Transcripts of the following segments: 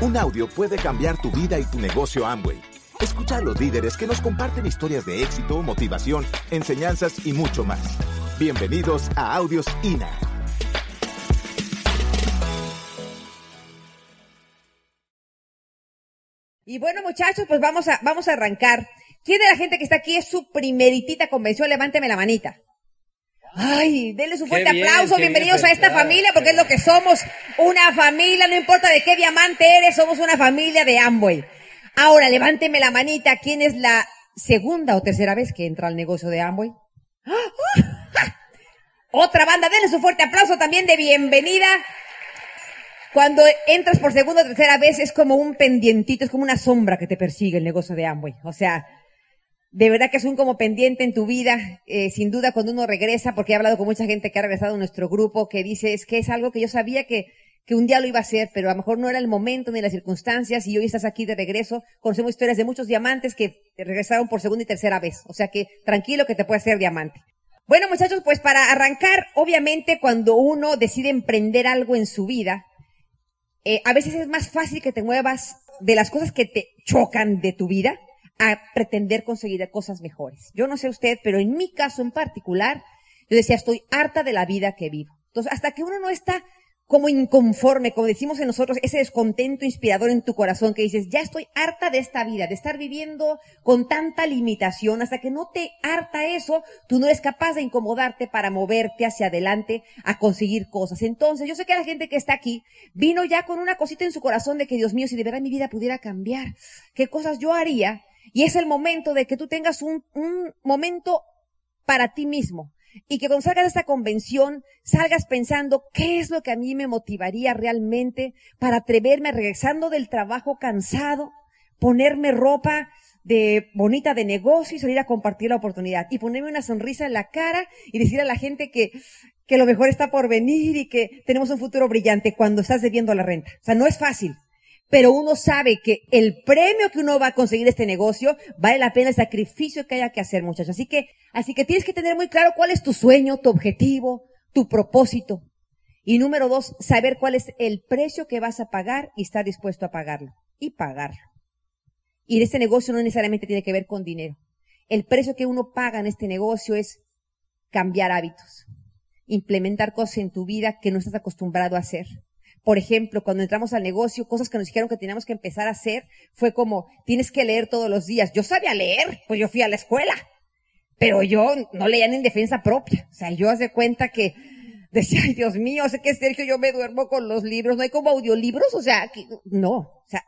Un audio puede cambiar tu vida y tu negocio Amway. Escucha a los líderes que nos comparten historias de éxito, motivación, enseñanzas y mucho más. Bienvenidos a Audios INA. Y bueno, muchachos, pues vamos a, vamos a arrancar. ¿Quién de la gente que está aquí es su primeritita convención? Levánteme la manita. Ay, denle su fuerte bien, aplauso, bien bienvenidos a esta familia, porque es lo que somos, una familia, no importa de qué diamante eres, somos una familia de Amway. Ahora, levánteme la manita, ¿quién es la segunda o tercera vez que entra al negocio de Amway? Otra banda, denle su fuerte aplauso también de bienvenida. Cuando entras por segunda o tercera vez es como un pendientito, es como una sombra que te persigue el negocio de Amway. O sea, de verdad que es un como pendiente en tu vida, eh, sin duda cuando uno regresa, porque he hablado con mucha gente que ha regresado a nuestro grupo, que dice, es que es algo que yo sabía que, que un día lo iba a hacer, pero a lo mejor no era el momento ni las circunstancias, y hoy estás aquí de regreso. Conocemos historias de muchos diamantes que regresaron por segunda y tercera vez. O sea que tranquilo que te puede hacer diamante. Bueno, muchachos, pues para arrancar, obviamente cuando uno decide emprender algo en su vida, eh, a veces es más fácil que te muevas de las cosas que te chocan de tu vida a pretender conseguir cosas mejores. Yo no sé usted, pero en mi caso en particular, yo decía, estoy harta de la vida que vivo. Entonces, hasta que uno no está como inconforme, como decimos en nosotros, ese descontento inspirador en tu corazón que dices, ya estoy harta de esta vida, de estar viviendo con tanta limitación, hasta que no te harta eso, tú no eres capaz de incomodarte para moverte hacia adelante a conseguir cosas. Entonces, yo sé que la gente que está aquí vino ya con una cosita en su corazón de que, Dios mío, si de verdad mi vida pudiera cambiar, qué cosas yo haría. Y es el momento de que tú tengas un, un momento para ti mismo. Y que cuando salgas de esta convención, salgas pensando qué es lo que a mí me motivaría realmente para atreverme regresando del trabajo cansado, ponerme ropa de bonita de negocio y salir a compartir la oportunidad y ponerme una sonrisa en la cara y decir a la gente que, que lo mejor está por venir y que tenemos un futuro brillante cuando estás debiendo la renta. O sea, no es fácil. Pero uno sabe que el premio que uno va a conseguir este negocio vale la pena el sacrificio que haya que hacer, muchachos. Así que, así que tienes que tener muy claro cuál es tu sueño, tu objetivo, tu propósito. Y número dos, saber cuál es el precio que vas a pagar y estar dispuesto a pagarlo. Y pagarlo. Y este negocio no necesariamente tiene que ver con dinero. El precio que uno paga en este negocio es cambiar hábitos, implementar cosas en tu vida que no estás acostumbrado a hacer. Por ejemplo, cuando entramos al negocio, cosas que nos dijeron que teníamos que empezar a hacer fue como, tienes que leer todos los días. Yo sabía leer, pues yo fui a la escuela, pero yo no leía ni en defensa propia. O sea, yo hace cuenta que decía, ay Dios mío, sé que Sergio, yo me duermo con los libros, no hay como audiolibros, o sea, no, o sea,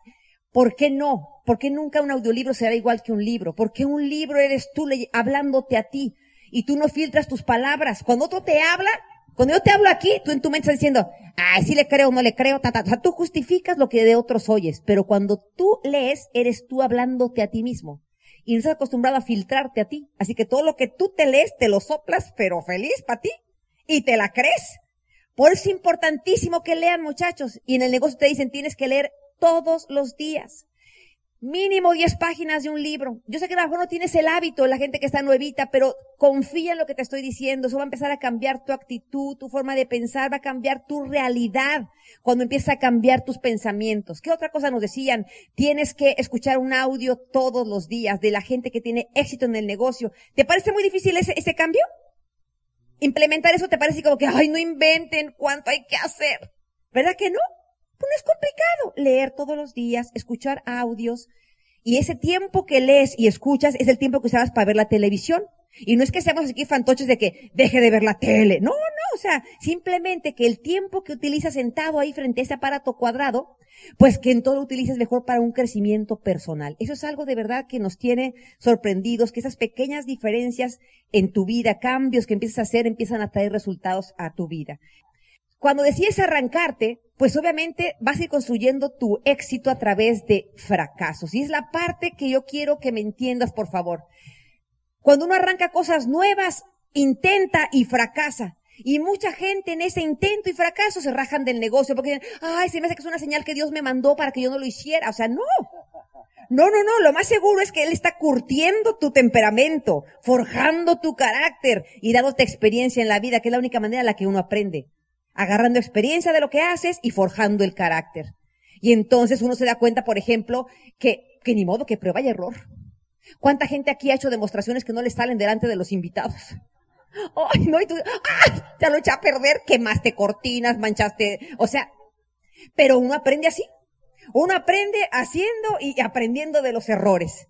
¿por qué no? ¿Por qué nunca un audiolibro será igual que un libro? ¿Por qué un libro eres tú hablándote a ti y tú no filtras tus palabras? Cuando otro te habla, cuando yo te hablo aquí, tú en tu mente estás diciendo, ay, sí le creo, no le creo, ta, ta. O sea, tú justificas lo que de otros oyes, pero cuando tú lees, eres tú hablándote a ti mismo. Y no estás acostumbrado a filtrarte a ti. Así que todo lo que tú te lees, te lo soplas, pero feliz para ti. Y te la crees. Por eso es importantísimo que lean, muchachos. Y en el negocio te dicen, tienes que leer todos los días. Mínimo 10 páginas de un libro. Yo sé que a lo mejor no tienes el hábito, la gente que está nuevita, pero confía en lo que te estoy diciendo. Eso va a empezar a cambiar tu actitud, tu forma de pensar, va a cambiar tu realidad cuando empieza a cambiar tus pensamientos. ¿Qué otra cosa nos decían? Tienes que escuchar un audio todos los días de la gente que tiene éxito en el negocio. ¿Te parece muy difícil ese, ese cambio? Implementar eso te parece como que, ay, no inventen cuánto hay que hacer. ¿Verdad que no? Pues no es complicado. Leer todos los días, escuchar audios. Y ese tiempo que lees y escuchas es el tiempo que usabas para ver la televisión. Y no es que seamos aquí fantoches de que deje de ver la tele. No, no, o sea, simplemente que el tiempo que utilizas sentado ahí frente a ese aparato cuadrado, pues que en todo lo utilices mejor para un crecimiento personal. Eso es algo de verdad que nos tiene sorprendidos, que esas pequeñas diferencias en tu vida, cambios que empiezas a hacer, empiezan a traer resultados a tu vida. Cuando decides arrancarte, pues obviamente vas a ir construyendo tu éxito a través de fracasos. Y es la parte que yo quiero que me entiendas, por favor. Cuando uno arranca cosas nuevas, intenta y fracasa. Y mucha gente en ese intento y fracaso se rajan del negocio porque dicen, ay, se me hace que es una señal que Dios me mandó para que yo no lo hiciera. O sea, no. No, no, no, lo más seguro es que Él está curtiendo tu temperamento, forjando tu carácter y dándote experiencia en la vida, que es la única manera en la que uno aprende. Agarrando experiencia de lo que haces y forjando el carácter. Y entonces uno se da cuenta, por ejemplo, que, que ni modo que prueba y error. ¿Cuánta gente aquí ha hecho demostraciones que no le salen delante de los invitados? Ay, no, y tú, ¡ah! Ya lo eché a perder, quemaste cortinas, manchaste, o sea, pero uno aprende así. Uno aprende haciendo y aprendiendo de los errores.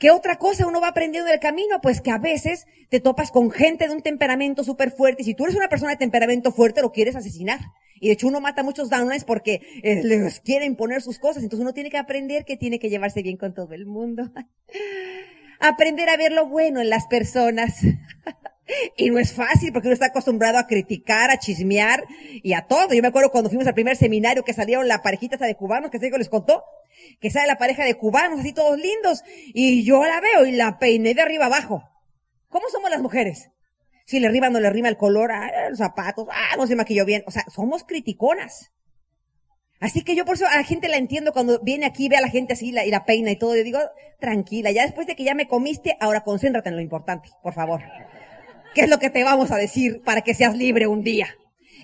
¿Qué otra cosa uno va aprendiendo del camino? Pues que a veces te topas con gente de un temperamento súper fuerte y si tú eres una persona de temperamento fuerte lo quieres asesinar. Y de hecho uno mata a muchos downlines porque eh, les quiere imponer sus cosas. Entonces uno tiene que aprender que tiene que llevarse bien con todo el mundo. aprender a ver lo bueno en las personas. Y no es fácil porque uno está acostumbrado a criticar, a chismear y a todo. Yo me acuerdo cuando fuimos al primer seminario que salieron la parejita de cubanos, que que les contó, que sale la pareja de cubanos así todos lindos y yo la veo y la peiné de arriba abajo. ¿Cómo somos las mujeres? Si le arriba no le rima el color, ah, los zapatos, ah, no se maquilló bien. O sea, somos criticonas. Así que yo por eso a la gente la entiendo cuando viene aquí, ve a la gente así y la peina y todo. Yo digo, tranquila, ya después de que ya me comiste, ahora concéntrate en lo importante, por favor. ¿Qué es lo que te vamos a decir para que seas libre un día?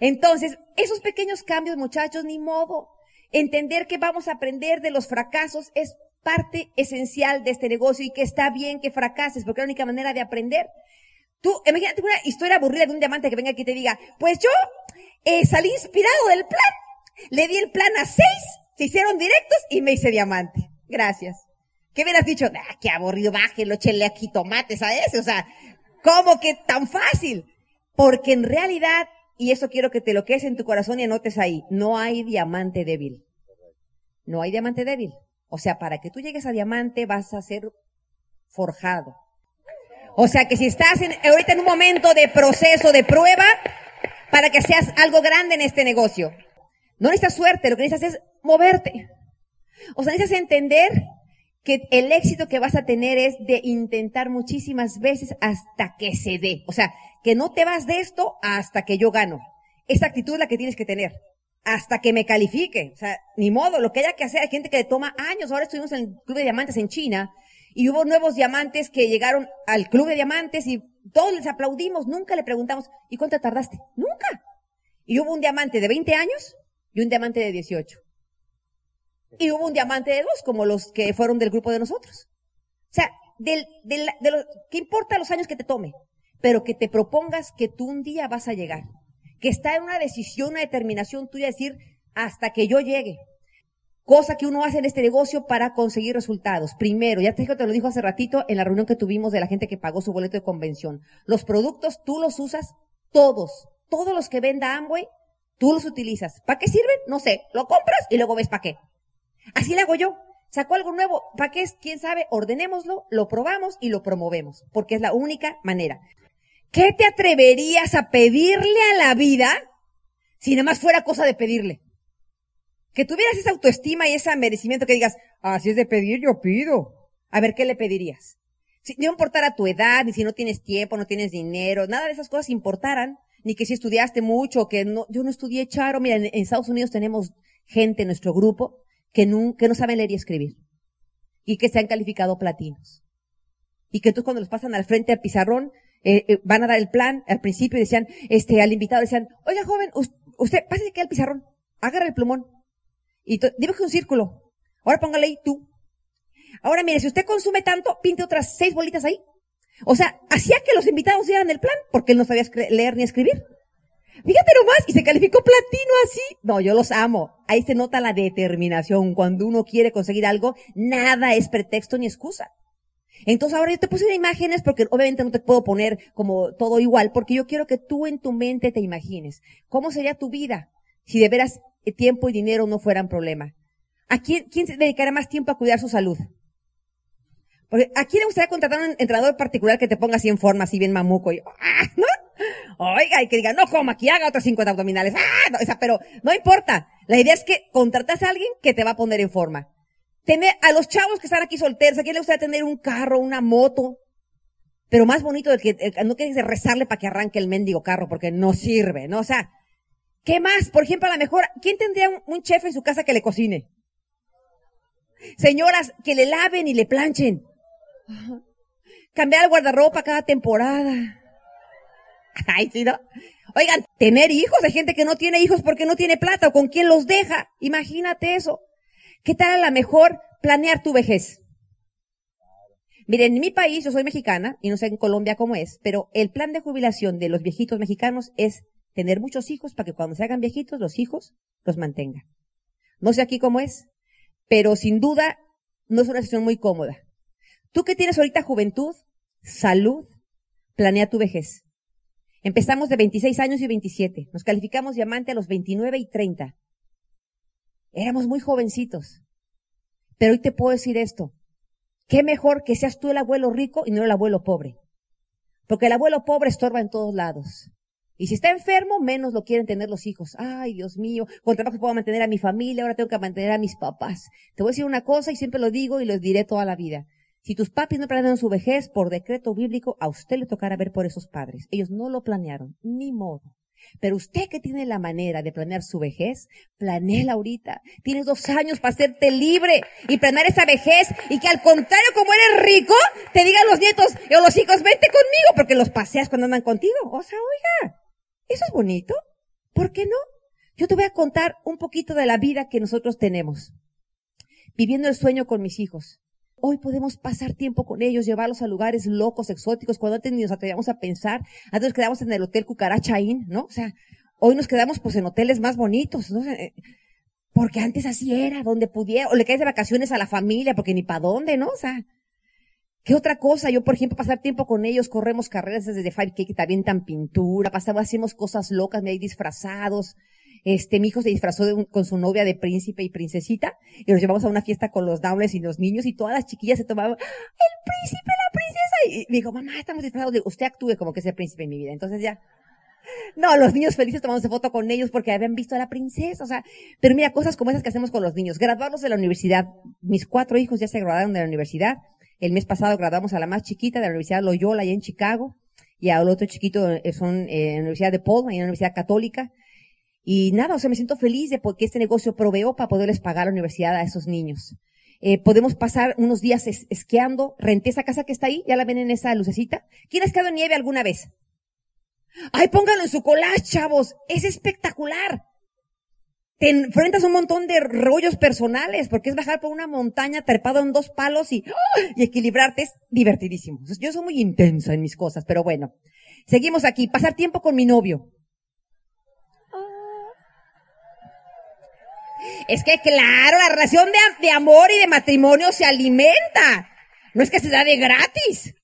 Entonces, esos pequeños cambios, muchachos, ni modo. Entender que vamos a aprender de los fracasos es parte esencial de este negocio y que está bien que fracases, porque es la única manera de aprender. Tú, imagínate una historia aburrida de un diamante que venga aquí y te diga, pues yo eh, salí inspirado del plan, le di el plan a seis, se hicieron directos y me hice diamante. Gracias. ¿Qué hubieras dicho? Ah, qué aburrido, bájelo, échele aquí tomates a ese. O sea, ¿Cómo que tan fácil? Porque en realidad, y eso quiero que te lo quedes en tu corazón y anotes ahí, no hay diamante débil. No hay diamante débil. O sea, para que tú llegues a diamante vas a ser forjado. O sea, que si estás en, ahorita en un momento de proceso, de prueba, para que seas algo grande en este negocio. No necesitas suerte, lo que necesitas es moverte. O sea, necesitas entender que el éxito que vas a tener es de intentar muchísimas veces hasta que se dé. O sea, que no te vas de esto hasta que yo gano. Esa actitud es la que tienes que tener. Hasta que me califique. O sea, ni modo, lo que haya que hacer. Hay gente que le toma años. Ahora estuvimos en el Club de Diamantes en China y hubo nuevos diamantes que llegaron al Club de Diamantes y todos les aplaudimos. Nunca le preguntamos, ¿y cuánto tardaste? Nunca. Y hubo un diamante de 20 años y un diamante de 18. Y hubo un diamante de dos, como los que fueron del grupo de nosotros. O sea, del, del, de lo, ¿qué importa los años que te tome? Pero que te propongas que tú un día vas a llegar. Que está en una decisión, una determinación tuya, decir, hasta que yo llegue. Cosa que uno hace en este negocio para conseguir resultados. Primero, ya te, te lo dijo hace ratito en la reunión que tuvimos de la gente que pagó su boleto de convención. Los productos tú los usas todos. Todos los que venda Amway, tú los utilizas. ¿Para qué sirven? No sé. Lo compras y luego ves para qué. Así le hago yo. Sacó algo nuevo, ¿para qué es? ¿Quién sabe? Ordenémoslo, lo probamos y lo promovemos, porque es la única manera. ¿Qué te atreverías a pedirle a la vida si nada más fuera cosa de pedirle? Que tuvieras esa autoestima y ese merecimiento que digas, así es de pedir, yo pido. A ver, ¿qué le pedirías? Si no importara tu edad, ni si no tienes tiempo, no tienes dinero, nada de esas cosas importaran, ni que si estudiaste mucho, que no, yo no estudié charo. Mira, en Estados Unidos tenemos gente en nuestro grupo que no, no saben leer y escribir y que se han calificado platinos. Y que entonces cuando los pasan al frente al pizarrón, eh, eh, van a dar el plan, al principio decían, este, al invitado decían, oiga joven, usted, pase aquí al pizarrón, agarra el plumón y dibuje un círculo. Ahora póngale ahí tú. Ahora mire, si usted consume tanto, pinte otras seis bolitas ahí. O sea, hacía que los invitados dieran el plan porque él no sabía leer ni escribir. Fíjate nomás, y se calificó platino así. No, yo los amo. Ahí se nota la determinación. Cuando uno quiere conseguir algo, nada es pretexto ni excusa. Entonces ahora yo te puse imágenes porque obviamente no te puedo poner como todo igual, porque yo quiero que tú en tu mente te imagines. ¿Cómo sería tu vida si de veras tiempo y dinero no fueran problema? ¿A quién, quién se dedicará más tiempo a cuidar su salud? Porque ¿a quién le gustaría contratar un entrenador particular que te ponga así en forma, así bien mamuco? Y, ¡ah! ¿No? Oiga, y que diga, no coma, que haga otros 50 abdominales. ¡Ah! No, esa, pero no importa. La idea es que contratas a alguien que te va a poner en forma. Tener a los chavos que están aquí solteros, ¿a quién le gustaría tener un carro, una moto? Pero más bonito del que, no quieres rezarle para que arranque el mendigo carro porque no sirve, ¿no? O sea, ¿qué más? Por ejemplo, a lo mejor, ¿quién tendría un, un chef en su casa que le cocine? Señoras, que le laven y le planchen. Cambiar el guardarropa cada temporada. Ay, sí, ¿no? Oigan, tener hijos, hay gente que no tiene hijos porque no tiene plata o con quién los deja. Imagínate eso. ¿Qué tal a la mejor planear tu vejez? Miren, en mi país, yo soy mexicana, y no sé en Colombia cómo es, pero el plan de jubilación de los viejitos mexicanos es tener muchos hijos para que cuando se hagan viejitos, los hijos los mantengan. No sé aquí cómo es, pero sin duda no es una situación muy cómoda. Tú que tienes ahorita juventud, salud, planea tu vejez. Empezamos de 26 años y 27. Nos calificamos diamante a los 29 y 30. Éramos muy jovencitos. Pero hoy te puedo decir esto. Qué mejor que seas tú el abuelo rico y no el abuelo pobre. Porque el abuelo pobre estorba en todos lados. Y si está enfermo, menos lo quieren tener los hijos. Ay, Dios mío, con trabajo puedo mantener a mi familia, ahora tengo que mantener a mis papás. Te voy a decir una cosa y siempre lo digo y lo diré toda la vida. Si tus papis no planearon su vejez por decreto bíblico, a usted le tocará ver por esos padres. Ellos no lo planearon, ni modo. Pero usted que tiene la manera de planear su vejez, planéela ahorita. Tienes dos años para hacerte libre y planear esa vejez y que al contrario, como eres rico, te digan los nietos o los hijos, vente conmigo porque los paseas cuando andan contigo. O sea, oiga, eso es bonito. ¿Por qué no? Yo te voy a contar un poquito de la vida que nosotros tenemos. Viviendo el sueño con mis hijos. Hoy podemos pasar tiempo con ellos, llevarlos a lugares locos, exóticos, cuando antes ni nos atrevíamos a pensar. Antes nos quedamos en el hotel Cucarachaín, ¿no? O sea, hoy nos quedamos pues en hoteles más bonitos, ¿no? Eh, porque antes así era, donde pudiera, o le caes de vacaciones a la familia, porque ni para dónde, ¿no? O sea, ¿qué otra cosa? Yo, por ejemplo, pasar tiempo con ellos, corremos carreras desde Five K, que te avientan pintura, pasamos, hacemos cosas locas, me hay disfrazados, este, mi hijo se disfrazó con su novia de príncipe y princesita y nos llevamos a una fiesta con los dobles y los niños y todas las chiquillas se tomaban, el príncipe, la princesa. Y me dijo, mamá, estamos disfrazados. Usted actúe como que es el príncipe en mi vida. Entonces ya, no, los niños felices tomándose foto con ellos porque habían visto a la princesa, o sea, pero mira, cosas como esas que hacemos con los niños. Graduarlos de la universidad. Mis cuatro hijos ya se graduaron de la universidad. El mes pasado graduamos a la más chiquita de la Universidad Loyola, allá en Chicago, y al otro chiquito eh, son eh, en la Universidad de Paul, en la Universidad Católica. Y nada, o sea, me siento feliz de que este negocio proveó para poderles pagar la universidad a esos niños. Eh, podemos pasar unos días esquiando. Renté esa casa que está ahí, ya la ven en esa lucecita. ¿Quién ha esquiado en nieve alguna vez? Ay, pónganlo en su collage, chavos. Es espectacular. Te enfrentas a un montón de rollos personales, porque es bajar por una montaña trepado en dos palos y, ¡oh! y equilibrarte. Es divertidísimo. Yo soy muy intensa en mis cosas, pero bueno. Seguimos aquí. Pasar tiempo con mi novio. Es que claro, la relación de, amor y de matrimonio se alimenta. No es que se da de gratis.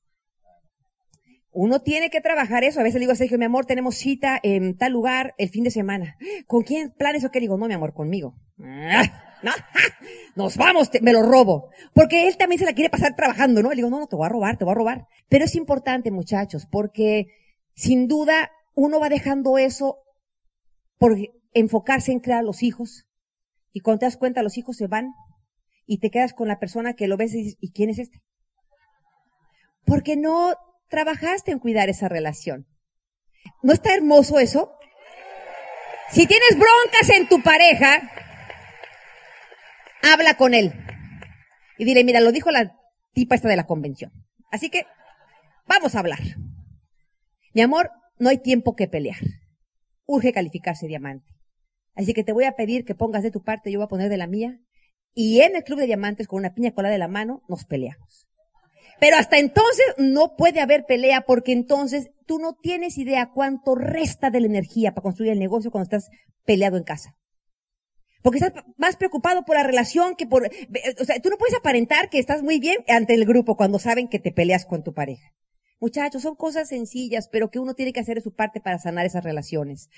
Uno tiene que trabajar eso. A veces le digo a Sergio, mi amor, tenemos cita en tal lugar el fin de semana. ¿Con quién planes o qué? Digo, no, mi amor, conmigo. Ah, no, nos vamos, me lo robo. Porque él también se la quiere pasar trabajando, ¿no? Le digo, no, no, te voy a robar, te voy a robar. Pero es importante, muchachos, porque sin duda uno va dejando eso por enfocarse en crear los hijos, y cuando te das cuenta, los hijos se van y te quedas con la persona que lo ves y dices, ¿y quién es este? Porque no trabajaste en cuidar esa relación. ¿No está hermoso eso? Si tienes broncas en tu pareja, habla con él. Y dile, mira, lo dijo la tipa esta de la convención. Así que, vamos a hablar. Mi amor, no hay tiempo que pelear. Urge calificarse diamante. Así que te voy a pedir que pongas de tu parte, yo voy a poner de la mía. Y en el Club de Diamantes, con una piña colada de la mano, nos peleamos. Pero hasta entonces no puede haber pelea porque entonces tú no tienes idea cuánto resta de la energía para construir el negocio cuando estás peleado en casa. Porque estás más preocupado por la relación que por, o sea, tú no puedes aparentar que estás muy bien ante el grupo cuando saben que te peleas con tu pareja. Muchachos, son cosas sencillas, pero que uno tiene que hacer de su parte para sanar esas relaciones.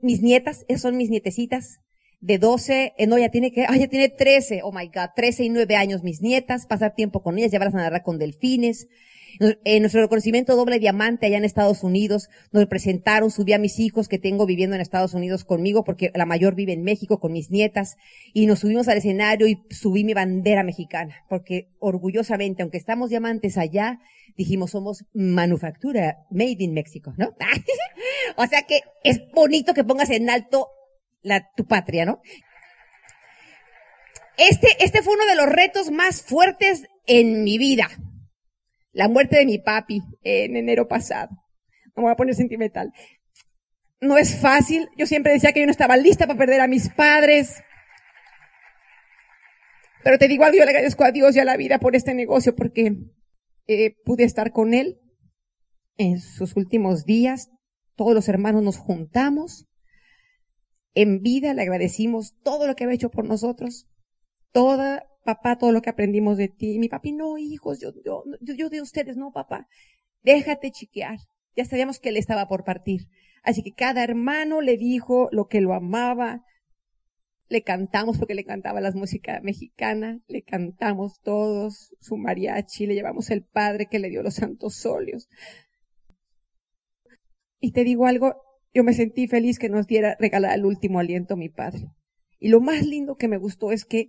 Mis nietas, esas son mis nietecitas, de 12, eh, no, ya tiene que, ah, ya tiene 13, oh my god, 13 y 9 años mis nietas, pasar tiempo con ellas, llevarlas a nadar con delfines. En nuestro reconocimiento doble diamante allá en Estados Unidos, nos presentaron, subí a mis hijos que tengo viviendo en Estados Unidos conmigo, porque la mayor vive en México con mis nietas, y nos subimos al escenario y subí mi bandera mexicana, porque orgullosamente, aunque estamos diamantes allá, dijimos somos manufactura made in México, ¿no? o sea que es bonito que pongas en alto la, tu patria, ¿no? Este, este fue uno de los retos más fuertes en mi vida. La muerte de mi papi en enero pasado. No me voy a poner sentimental. no es fácil. Yo siempre decía que yo no estaba lista para perder a mis padres. Pero te digo algo, yo le agradezco a Dios y a la vida por este negocio porque eh, pude estar con él en sus últimos días. Todos los hermanos nos juntamos. En vida le agradecimos todo lo que había hecho por nosotros. Toda, papá, todo lo que aprendimos de ti. Mi papi, no, hijos, yo, yo, yo de ustedes, no, papá. Déjate chiquear. Ya sabíamos que él estaba por partir. Así que cada hermano le dijo lo que lo amaba. Le cantamos porque le cantaba la música mexicana, le cantamos todos su mariachi, le llevamos el padre que le dio los santos óleos. Y te digo algo, yo me sentí feliz que nos diera regalar el último aliento mi padre. Y lo más lindo que me gustó es que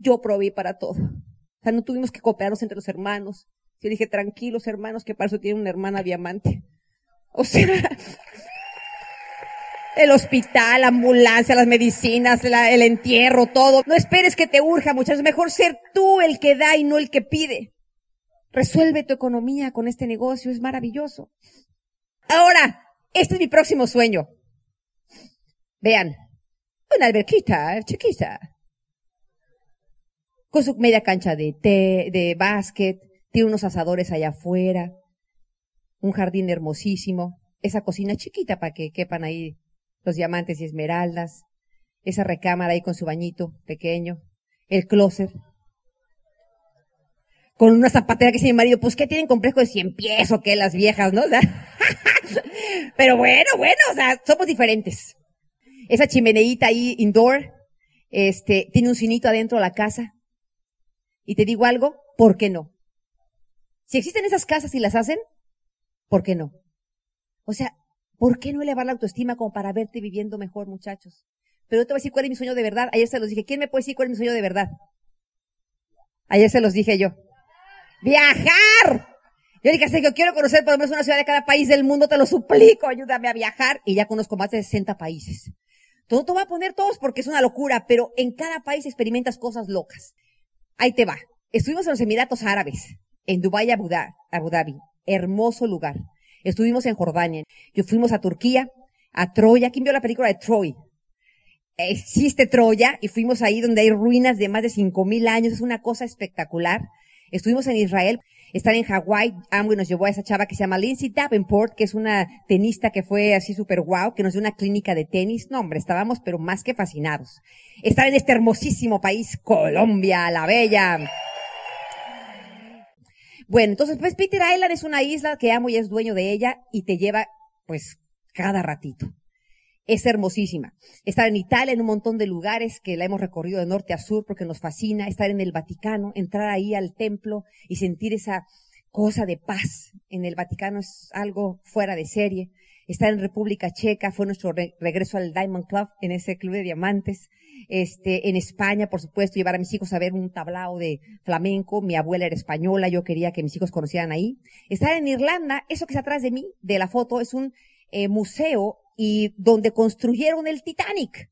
yo probé para todo. O sea, no tuvimos que cooperarnos entre los hermanos. Yo dije, tranquilos hermanos, que para eso tiene una hermana diamante. O sea, el hospital, la ambulancia, las medicinas, el entierro, todo. No esperes que te urja, muchachos. Mejor ser tú el que da y no el que pide. Resuelve tu economía con este negocio, es maravilloso. Ahora, este es mi próximo sueño. Vean, una alberquita chiquita. Con su media cancha de té, de básquet, tiene unos asadores allá afuera, un jardín hermosísimo, esa cocina chiquita para que quepan ahí los diamantes y esmeraldas, esa recámara ahí con su bañito pequeño, el closet, con una zapatera que dice mi marido, pues ¿qué tienen complejo de cien pies o qué las viejas, no? pero bueno, bueno, o sea, somos diferentes. Esa chimeneita ahí indoor, este, tiene un cinito adentro de la casa. Y te digo algo, ¿por qué no? Si existen esas casas y las hacen, ¿por qué no? O sea, ¿Por qué no elevar la autoestima como para verte viviendo mejor, muchachos? Pero yo te voy a decir cuál es mi sueño de verdad. Ayer se los dije. ¿Quién me puede decir cuál es mi sueño de verdad? Ayer se los dije yo. ¡Viajar! Yo dije, yo quiero conocer por lo menos una ciudad de cada país del mundo, te lo suplico, ayúdame a viajar. Y ya conozco más de 60 países. Todo te voy a poner todos porque es una locura, pero en cada país experimentas cosas locas. Ahí te va. Estuvimos en los Emiratos Árabes, en Dubái, Abu Dhabi. Hermoso lugar. Estuvimos en Jordania. Yo fuimos a Turquía, a Troya. ¿Quién vio la película de Troy? Existe Troya y fuimos ahí donde hay ruinas de más de cinco mil años. Es una cosa espectacular. Estuvimos en Israel, estar en Hawái. Amway nos llevó a esa chava que se llama Lindsay Davenport, que es una tenista que fue así súper guau, que nos dio una clínica de tenis. No, hombre, estábamos pero más que fascinados. Estar en este hermosísimo país, Colombia, la bella. Bueno, entonces, pues Peter Island es una isla que amo y es dueño de ella y te lleva, pues, cada ratito. Es hermosísima. Estar en Italia, en un montón de lugares que la hemos recorrido de norte a sur porque nos fascina. Estar en el Vaticano, entrar ahí al templo y sentir esa cosa de paz en el Vaticano es algo fuera de serie. Estar en República Checa fue nuestro regreso al Diamond Club, en ese club de diamantes este, en España, por supuesto, llevar a mis hijos a ver un tablao de flamenco. Mi abuela era española, yo quería que mis hijos conocieran ahí. Estar en Irlanda, eso que está atrás de mí, de la foto, es un eh, museo y donde construyeron el Titanic.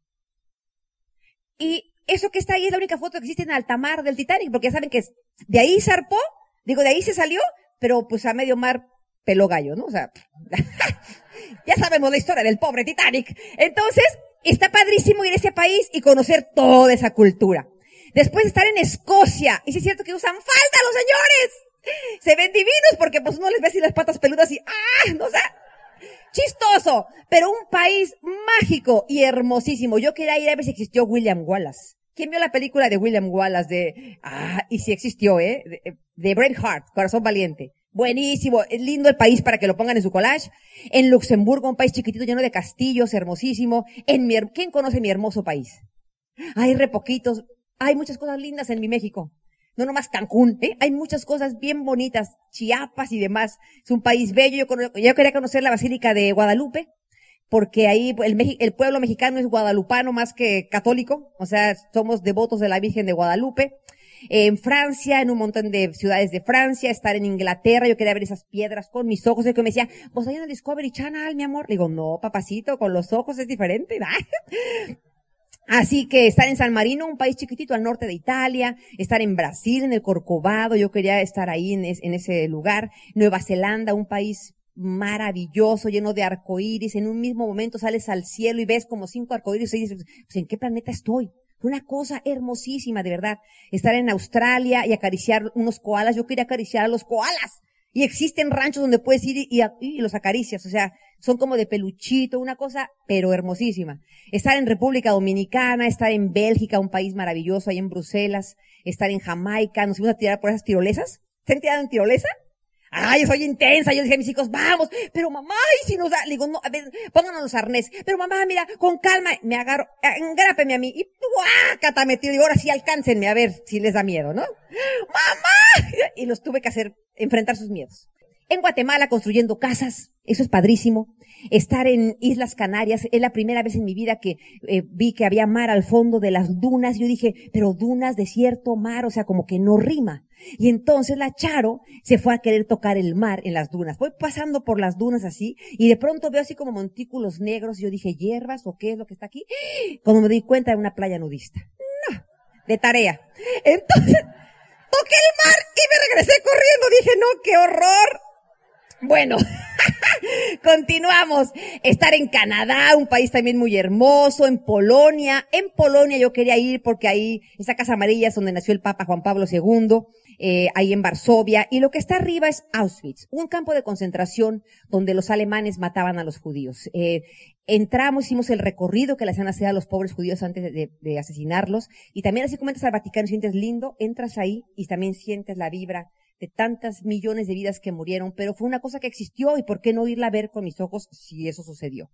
Y eso que está ahí es la única foto que existe en alta mar del Titanic, porque ya saben que de ahí zarpó, digo, de ahí se salió, pero pues a medio mar peló gallo, ¿no? O sea, ya sabemos la historia del pobre Titanic. Entonces, está padrísimo ir a ese país y conocer toda esa cultura. Después estar en Escocia. Y si es cierto que usan falda los señores. Se ven divinos porque pues no les ves así las patas peludas y ¡ah! No sé. Chistoso. Pero un país mágico y hermosísimo. Yo quería ir a ver si existió William Wallace. ¿Quién vio la película de William Wallace de, ah, y si existió, eh? De, de Braveheart, Corazón Valiente. Buenísimo, es lindo el país para que lo pongan en su collage. En Luxemburgo, un país chiquitito lleno de castillos, hermosísimo. En mi, ¿quién conoce mi hermoso país? Hay re poquitos, hay muchas cosas lindas en mi México. No nomás Cancún, ¿eh? Hay muchas cosas bien bonitas, Chiapas y demás. Es un país bello. Yo, yo quería conocer la Basílica de Guadalupe, porque ahí el, pueblo mexicano es guadalupano más que católico. O sea, somos devotos de la Virgen de Guadalupe en Francia, en un montón de ciudades de Francia, estar en Inglaterra, yo quería ver esas piedras con mis ojos, el que me decía, vos hay en Discovery Channel, mi amor. Le digo, no, papacito, con los ojos es diferente. Así que estar en San Marino, un país chiquitito al norte de Italia, estar en Brasil, en el Corcovado, yo quería estar ahí en, ese lugar, Nueva Zelanda, un país maravilloso, lleno de arcoíris. En un mismo momento sales al cielo y ves como cinco arcoíris y dices, pues, ¿en qué planeta estoy? Una cosa hermosísima, de verdad. Estar en Australia y acariciar unos koalas. Yo quería acariciar a los koalas. Y existen ranchos donde puedes ir y, y, los acaricias. O sea, son como de peluchito, una cosa, pero hermosísima. Estar en República Dominicana, estar en Bélgica, un país maravilloso, ahí en Bruselas, estar en Jamaica, nos fuimos a tirar por esas tirolesas. ¿Se han tirado en tirolesa? Ay, soy intensa. Yo dije a mis hijos, vamos. Pero mamá, y si nos da, le digo, no, a ver, pónganos los arnés. Pero mamá, mira, con calma, me agarro, engrápeme a mí. Y ¡guácata! Me tiro. Digo, ahora sí alcáncenme a ver si les da miedo, ¿no? ¡Mamá! Y los tuve que hacer, enfrentar sus miedos. En Guatemala construyendo casas, eso es padrísimo. Estar en Islas Canarias, es la primera vez en mi vida que eh, vi que había mar al fondo de las dunas. Yo dije, pero dunas, desierto, mar, o sea, como que no rima. Y entonces la Charo se fue a querer tocar el mar en las dunas. Voy pasando por las dunas así y de pronto veo así como montículos negros. Yo dije, hierbas o qué es lo que está aquí. Cuando me di cuenta de una playa nudista. No, de tarea. Entonces, toqué el mar y me regresé corriendo. Dije, no, qué horror. Bueno, continuamos. Estar en Canadá, un país también muy hermoso, en Polonia. En Polonia yo quería ir porque ahí, esa casa amarilla es donde nació el Papa Juan Pablo II, eh, ahí en Varsovia. Y lo que está arriba es Auschwitz, un campo de concentración donde los alemanes mataban a los judíos. Eh, entramos, hicimos el recorrido que le hacían hacer a los pobres judíos antes de, de asesinarlos. Y también así como entras al Vaticano, sientes lindo, entras ahí y también sientes la vibra de tantas millones de vidas que murieron, pero fue una cosa que existió y por qué no irla a ver con mis ojos si eso sucedió.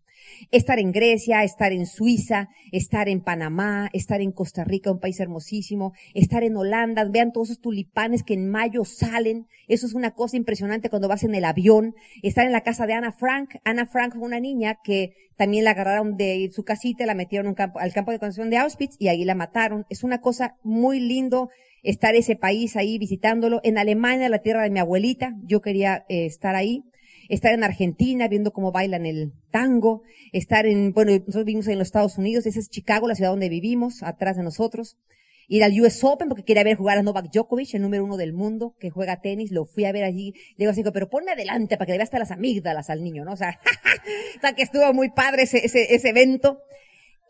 Estar en Grecia, estar en Suiza, estar en Panamá, estar en Costa Rica, un país hermosísimo, estar en Holanda, vean todos esos tulipanes que en mayo salen, eso es una cosa impresionante cuando vas en el avión, estar en la casa de Ana Frank, Ana Frank fue una niña que también la agarraron de su casita, la metieron un campo, al campo de concentración de Auschwitz y ahí la mataron. Es una cosa muy lindo estar ese país ahí visitándolo. En Alemania, la tierra de mi abuelita, yo quería eh, estar ahí. Estar en Argentina, viendo cómo bailan el tango. Estar en, bueno, nosotros vivimos en los Estados Unidos, esa es Chicago, la ciudad donde vivimos, atrás de nosotros. Ir al US Open porque quería ver jugar a Novak Djokovic, el número uno del mundo, que juega tenis, lo fui a ver allí. Le digo así, pero ponme adelante para que le veas hasta las amígdalas al niño, ¿no? O sea, o sea que estuvo muy padre ese, ese, ese evento.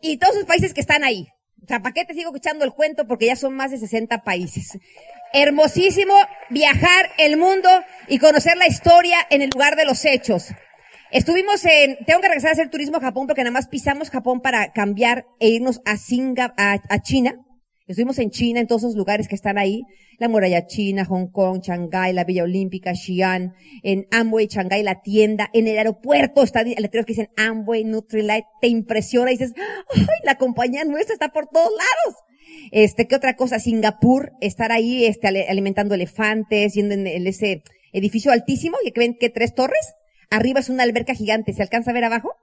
Y todos los países que están ahí, o sea, ¿para qué te sigo escuchando el cuento? Porque ya son más de 60 países. Hermosísimo viajar el mundo y conocer la historia en el lugar de los hechos. Estuvimos en, tengo que regresar a hacer turismo a Japón porque nada más pisamos Japón para cambiar e irnos a Singa, a China. Estuvimos en China, en todos esos lugares que están ahí. La muralla china, Hong Kong, Shanghái, la Villa Olímpica, Xi'an, en Amway, Shanghái, la tienda, en el aeropuerto está letreros que dicen Amway, Nutrilite, te impresiona y dices, ¡ay, la compañía nuestra está por todos lados! Este, ¿qué otra cosa? Singapur, estar ahí, este, alimentando elefantes, yendo en, ese edificio altísimo, que ven que tres torres, arriba es una alberca gigante, ¿se alcanza a ver abajo?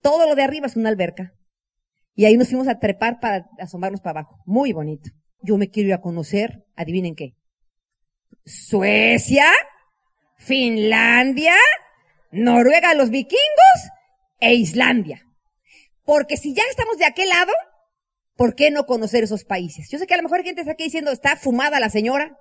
Todo lo de arriba es una alberca. Y ahí nos fuimos a trepar para asomarnos para abajo. Muy bonito. Yo me quiero ir a conocer, adivinen qué. Suecia, Finlandia, Noruega, los vikingos e Islandia. Porque si ya estamos de aquel lado, ¿por qué no conocer esos países? Yo sé que a lo mejor hay gente está aquí diciendo, está fumada la señora.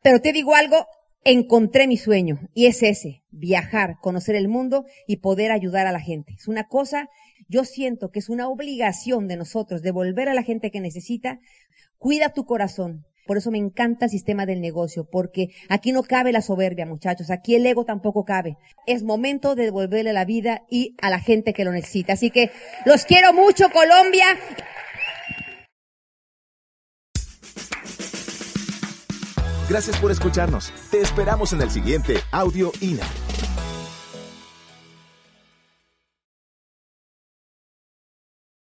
Pero te digo algo, encontré mi sueño y es ese, viajar, conocer el mundo y poder ayudar a la gente. Es una cosa yo siento que es una obligación de nosotros devolver a la gente que necesita. Cuida tu corazón. Por eso me encanta el sistema del negocio, porque aquí no cabe la soberbia, muchachos. Aquí el ego tampoco cabe. Es momento de devolverle la vida y a la gente que lo necesita. Así que los quiero mucho, Colombia. Gracias por escucharnos. Te esperamos en el siguiente Audio INA.